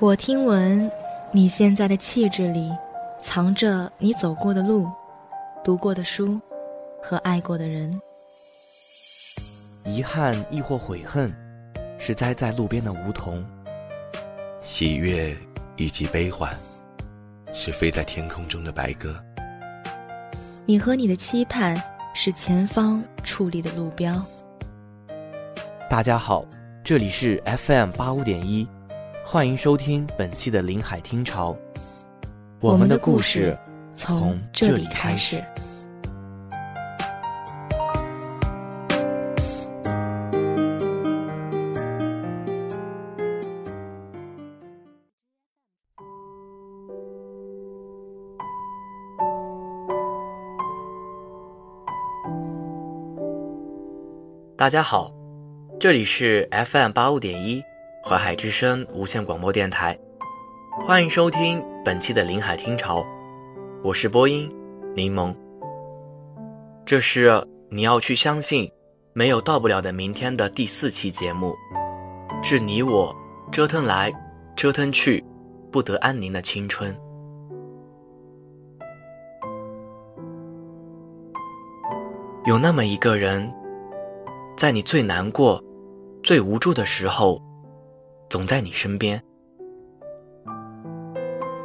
我听闻，你现在的气质里，藏着你走过的路、读过的书和爱过的人。遗憾亦或悔恨，是栽在路边的梧桐；喜悦以及悲欢，是飞在天空中的白鸽。你和你的期盼，是前方矗立的路标。大家好，这里是 FM 八五点一。欢迎收听本期的临海听潮，我们的故事从这里开始。大家好，这里是 FM 八五点一。淮海之声无线广播电台，欢迎收听本期的临海听潮，我是播音柠檬。这是你要去相信没有到不了的明天的第四期节目，致你我折腾来折腾去不得安宁的青春。有那么一个人，在你最难过、最无助的时候。总在你身边，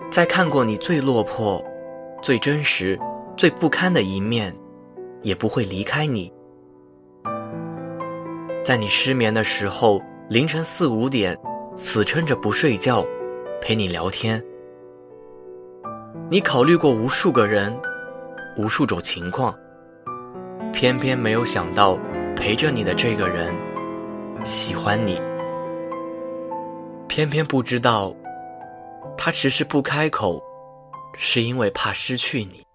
在看过你最落魄、最真实、最不堪的一面，也不会离开你。在你失眠的时候，凌晨四五点，死撑着不睡觉，陪你聊天。你考虑过无数个人，无数种情况，偏偏没有想到，陪着你的这个人，喜欢你。偏偏不知道，他迟迟不开口，是因为怕失去你。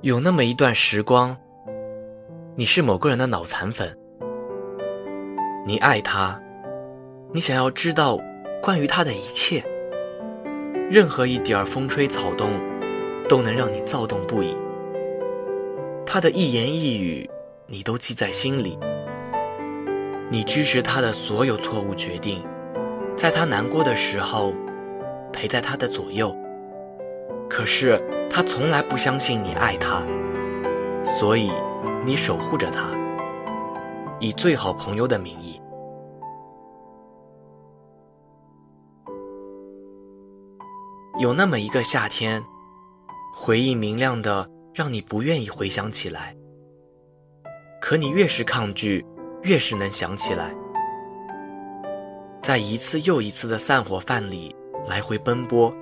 有那么一段时光，你是某个人的脑残粉，你爱他，你想要知道关于他的一切，任何一点风吹草动，都能让你躁动不已。他的一言一语，你都记在心里。你支持他的所有错误决定，在他难过的时候，陪在他的左右。可是他从来不相信你爱他，所以你守护着他，以最好朋友的名义。有那么一个夏天，回忆明亮的让你不愿意回想起来，可你越是抗拒。越是能想起来，在一次又一次的散伙饭里来回奔波，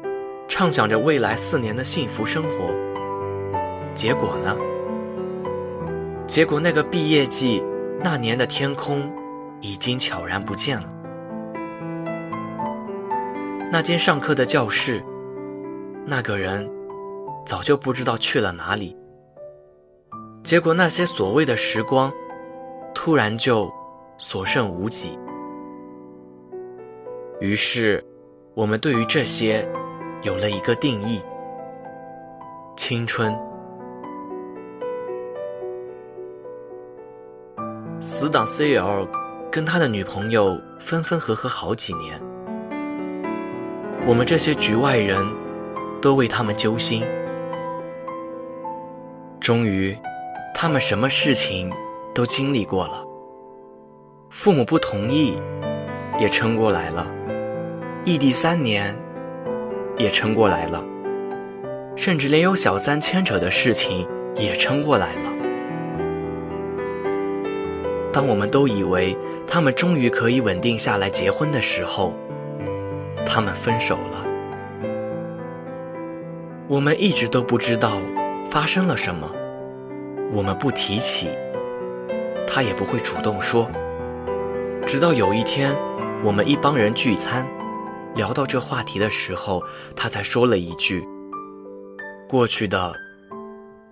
畅想着未来四年的幸福生活。结果呢？结果那个毕业季那年的天空已经悄然不见了，那间上课的教室，那个人早就不知道去了哪里。结果那些所谓的时光。突然就所剩无几，于是我们对于这些有了一个定义：青春。死党 C.L 跟他的女朋友分分合合好几年，我们这些局外人都为他们揪心。终于，他们什么事情？都经历过了，父母不同意，也撑过来了；异地三年，也撑过来了；甚至连有小三牵扯的事情也撑过来了。当我们都以为他们终于可以稳定下来结婚的时候，他们分手了。我们一直都不知道发生了什么，我们不提起。他也不会主动说，直到有一天，我们一帮人聚餐，聊到这话题的时候，他才说了一句：“过去的，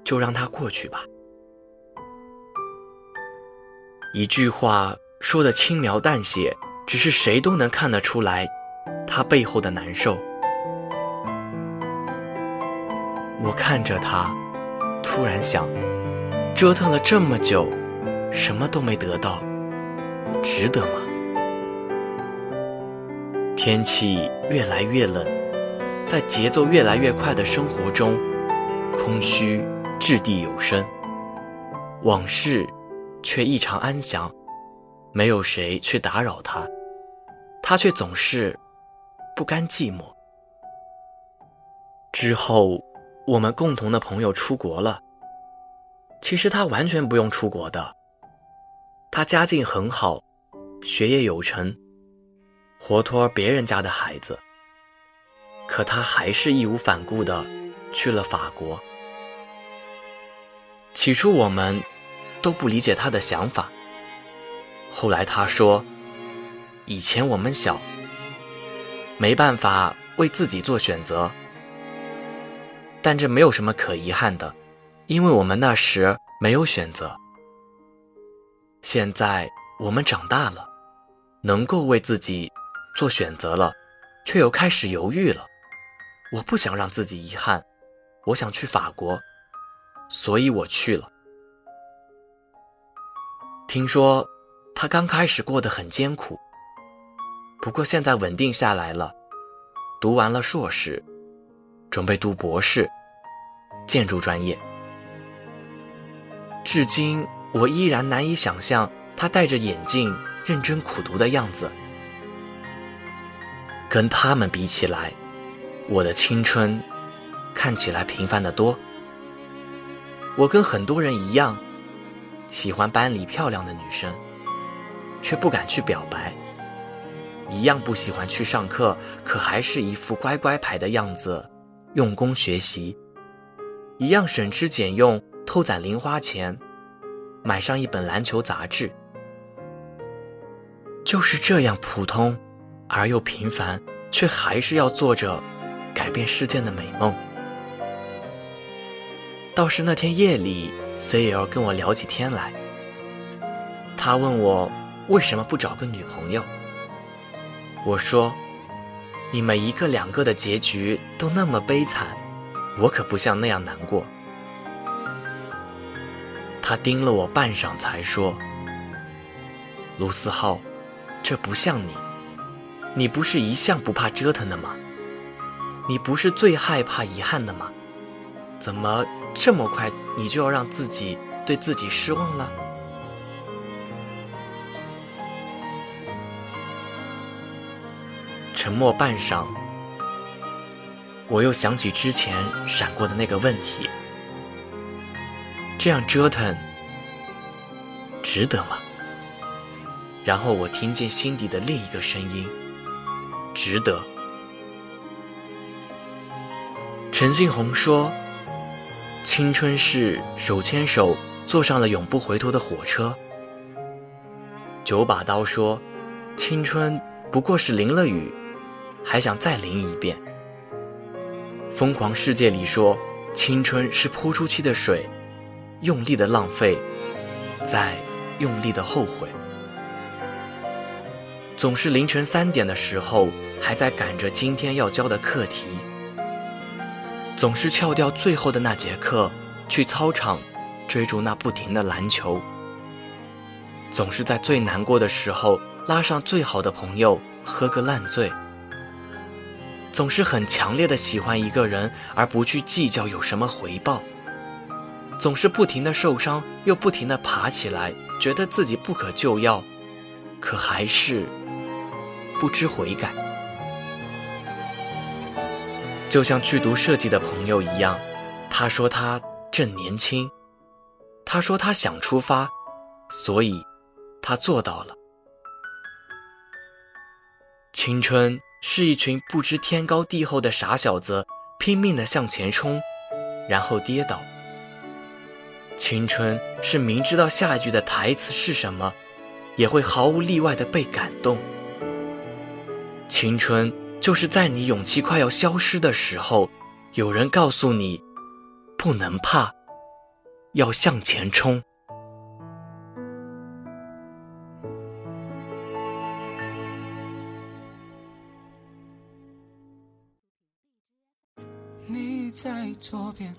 就让它过去吧。”一句话说的轻描淡写，只是谁都能看得出来，他背后的难受。我看着他，突然想，折腾了这么久。什么都没得到，值得吗？天气越来越冷，在节奏越来越快的生活中，空虚掷地有声，往事却异常安详，没有谁去打扰他，他却总是不甘寂寞。之后，我们共同的朋友出国了。其实他完全不用出国的。他家境很好，学业有成，活脱别人家的孩子。可他还是义无反顾的去了法国。起初我们都不理解他的想法。后来他说：“以前我们小，没办法为自己做选择。”但这没有什么可遗憾的，因为我们那时没有选择。现在我们长大了，能够为自己做选择了，却又开始犹豫了。我不想让自己遗憾，我想去法国，所以我去了。听说他刚开始过得很艰苦，不过现在稳定下来了，读完了硕士。准备读博士，建筑专业。至今我依然难以想象他戴着眼镜认真苦读的样子。跟他们比起来，我的青春看起来平凡的多。我跟很多人一样，喜欢班里漂亮的女生，却不敢去表白。一样不喜欢去上课，可还是一副乖乖牌的样子。用功学习，一样省吃俭用偷攒零花钱，买上一本篮球杂志。就是这样普通而又平凡，却还是要做着改变世界的美梦。倒是那天夜里，C.L 跟我聊起天来，他问我为什么不找个女朋友。我说。你们一个两个的结局都那么悲惨，我可不像那样难过。他盯了我半晌，才说：“卢思浩，这不像你，你不是一向不怕折腾的吗？你不是最害怕遗憾的吗？怎么这么快你就要让自己对自己失望了？”沉默半晌，我又想起之前闪过的那个问题：这样折腾值得吗？然后我听见心底的另一个声音：值得。陈信宏说：“青春是手牵手坐上了永不回头的火车。”九把刀说：“青春不过是淋了雨。”还想再淋一遍。疯狂世界里说，青春是泼出去的水，用力的浪费，再用力的后悔。总是凌晨三点的时候，还在赶着今天要交的课题。总是翘掉最后的那节课，去操场追逐那不停的篮球。总是在最难过的时候，拉上最好的朋友，喝个烂醉。总是很强烈的喜欢一个人，而不去计较有什么回报。总是不停的受伤，又不停的爬起来，觉得自己不可救药，可还是不知悔改。就像去读设计的朋友一样，他说他正年轻，他说他想出发，所以他做到了。青春。是一群不知天高地厚的傻小子，拼命的向前冲，然后跌倒。青春是明知道下一句的台词是什么，也会毫无例外的被感动。青春就是在你勇气快要消失的时候，有人告诉你，不能怕，要向前冲。你在左边，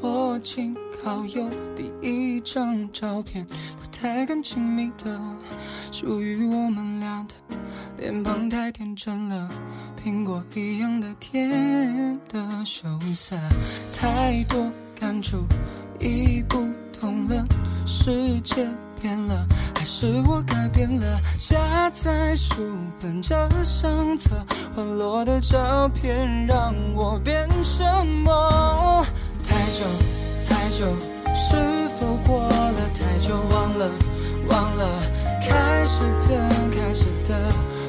我紧靠右。第一张照片，不太敢亲密的，属于我们俩的。脸庞太天真了，苹果一样的甜的羞涩，太多感触已不同了，世界变了，还是我改变了？夹在书本这相册，滑落的照片让我变什么？太久太久，是否过了太久？忘了忘了，开始的开始的，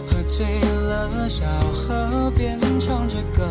喝醉了，小河边唱着歌，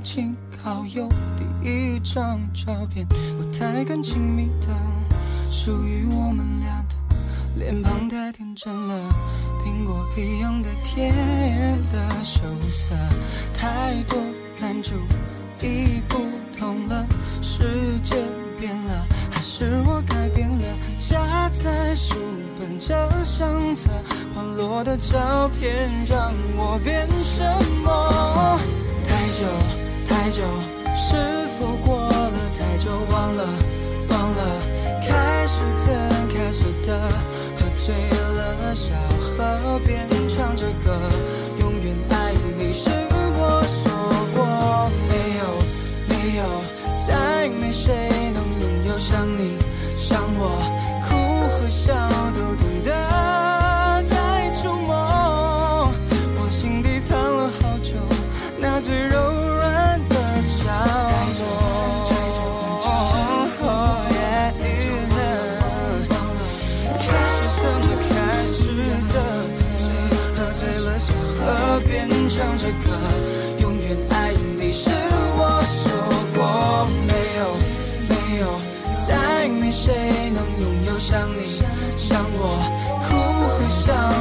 我紧靠右。第一张照片，不太敢亲密的，属于我们俩的。脸庞太天真了，苹果一样的甜的羞涩，太多感触已不同了，世界变了，还是我改变了？夹在书本这相册，滑落的照片让我变什么？太久太久，是否过了太久？忘了忘了，开始怎开始的，喝醉了，小河边再